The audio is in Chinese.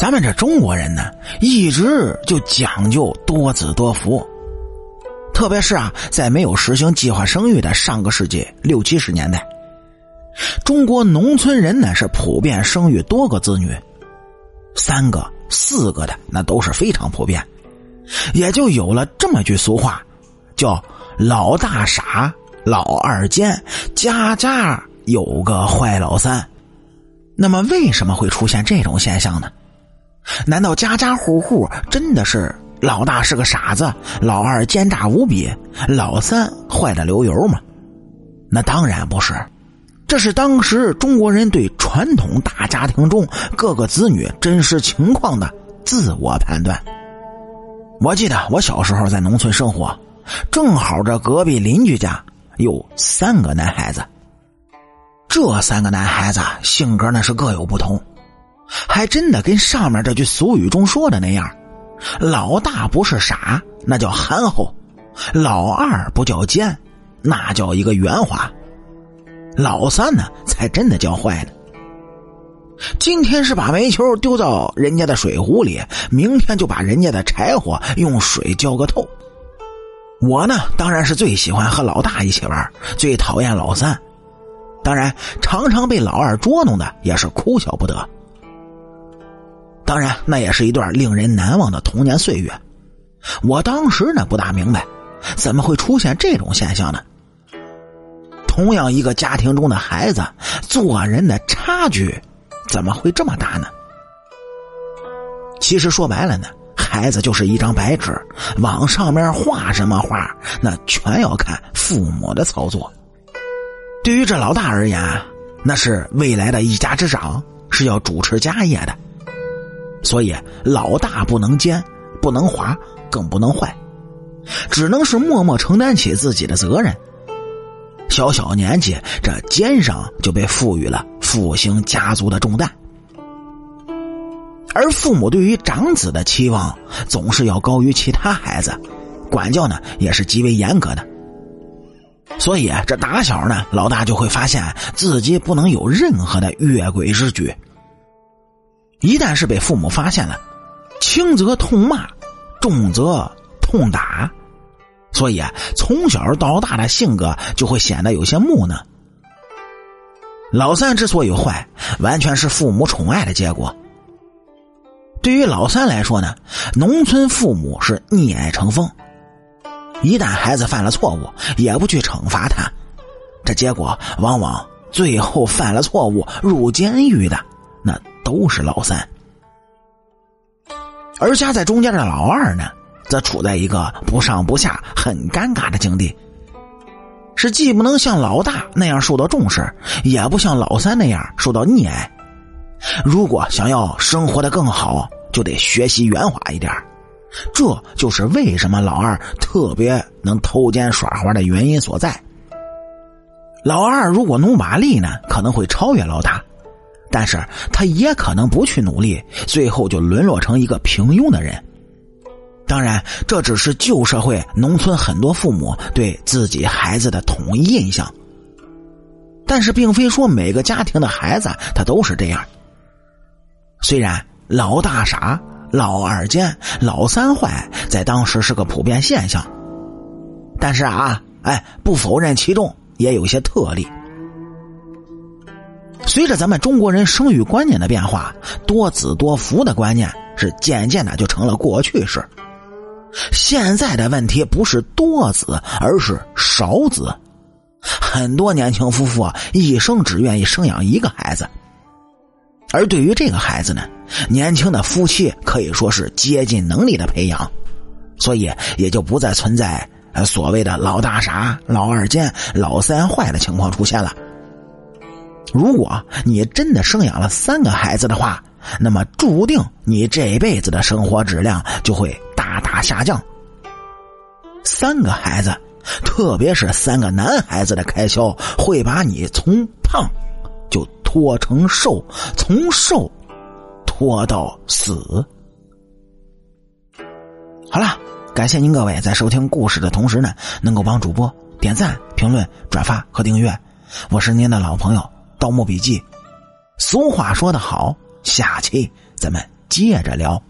咱们这中国人呢，一直就讲究多子多福，特别是啊，在没有实行计划生育的上个世纪六七十年代，中国农村人呢是普遍生育多个子女，三个、四个的那都是非常普遍，也就有了这么句俗话，叫“老大傻，老二奸，家家有个坏老三”。那么，为什么会出现这种现象呢？难道家家户户真的是老大是个傻子，老二奸诈无比，老三坏的流油吗？那当然不是，这是当时中国人对传统大家庭中各个子女真实情况的自我判断。我记得我小时候在农村生活，正好这隔壁邻居家有三个男孩子，这三个男孩子性格那是各有不同。还真的跟上面这句俗语中说的那样，老大不是傻，那叫憨厚；老二不叫奸，那叫一个圆滑；老三呢，才真的叫坏呢。今天是把煤球丢到人家的水壶里，明天就把人家的柴火用水浇个透。我呢，当然是最喜欢和老大一起玩，最讨厌老三。当然，常常被老二捉弄的也是哭笑不得。当然，那也是一段令人难忘的童年岁月。我当时呢不大明白，怎么会出现这种现象呢？同样一个家庭中的孩子，做人的差距怎么会这么大呢？其实说白了呢，孩子就是一张白纸，往上面画什么画，那全要看父母的操作。对于这老大而言，那是未来的一家之长，是要主持家业的。所以，老大不能奸，不能滑，更不能坏，只能是默默承担起自己的责任。小小年纪，这肩上就被赋予了复兴家族的重担。而父母对于长子的期望，总是要高于其他孩子，管教呢也是极为严格的。所以，这打小呢，老大就会发现自己不能有任何的越轨之举。一旦是被父母发现了，轻则痛骂，重则痛打，所以啊，从小到大的性格就会显得有些木讷。老三之所以坏，完全是父母宠爱的结果。对于老三来说呢，农村父母是溺爱成风，一旦孩子犯了错误，也不去惩罚他，这结果往往最后犯了错误入监狱的。那都是老三，而夹在中间的老二呢，则处在一个不上不下、很尴尬的境地，是既不能像老大那样受到重视，也不像老三那样受到溺爱。如果想要生活的更好，就得学习圆滑一点这就是为什么老二特别能偷奸耍滑的原因所在。老二如果努把力呢，可能会超越老大。但是他也可能不去努力，最后就沦落成一个平庸的人。当然，这只是旧社会农村很多父母对自己孩子的统一印象。但是，并非说每个家庭的孩子他都是这样。虽然老大傻、老二奸、老三坏，在当时是个普遍现象，但是啊，哎，不否认其中也有些特例。随着咱们中国人生育观念的变化，多子多福的观念是渐渐的就成了过去式。现在的问题不是多子，而是少子。很多年轻夫妇啊一生只愿意生养一个孩子，而对于这个孩子呢，年轻的夫妻可以说是竭尽能力的培养，所以也就不再存在所谓的老大傻、老二奸、老三坏的情况出现了。如果你真的生养了三个孩子的话，那么注定你这辈子的生活质量就会大大下降。三个孩子，特别是三个男孩子的开销，会把你从胖就拖成瘦，从瘦拖到死。好了，感谢您各位在收听故事的同时呢，能够帮主播点赞、评论、转发和订阅。我是您的老朋友。《盗墓笔记》，俗话说得好，下期咱们接着聊。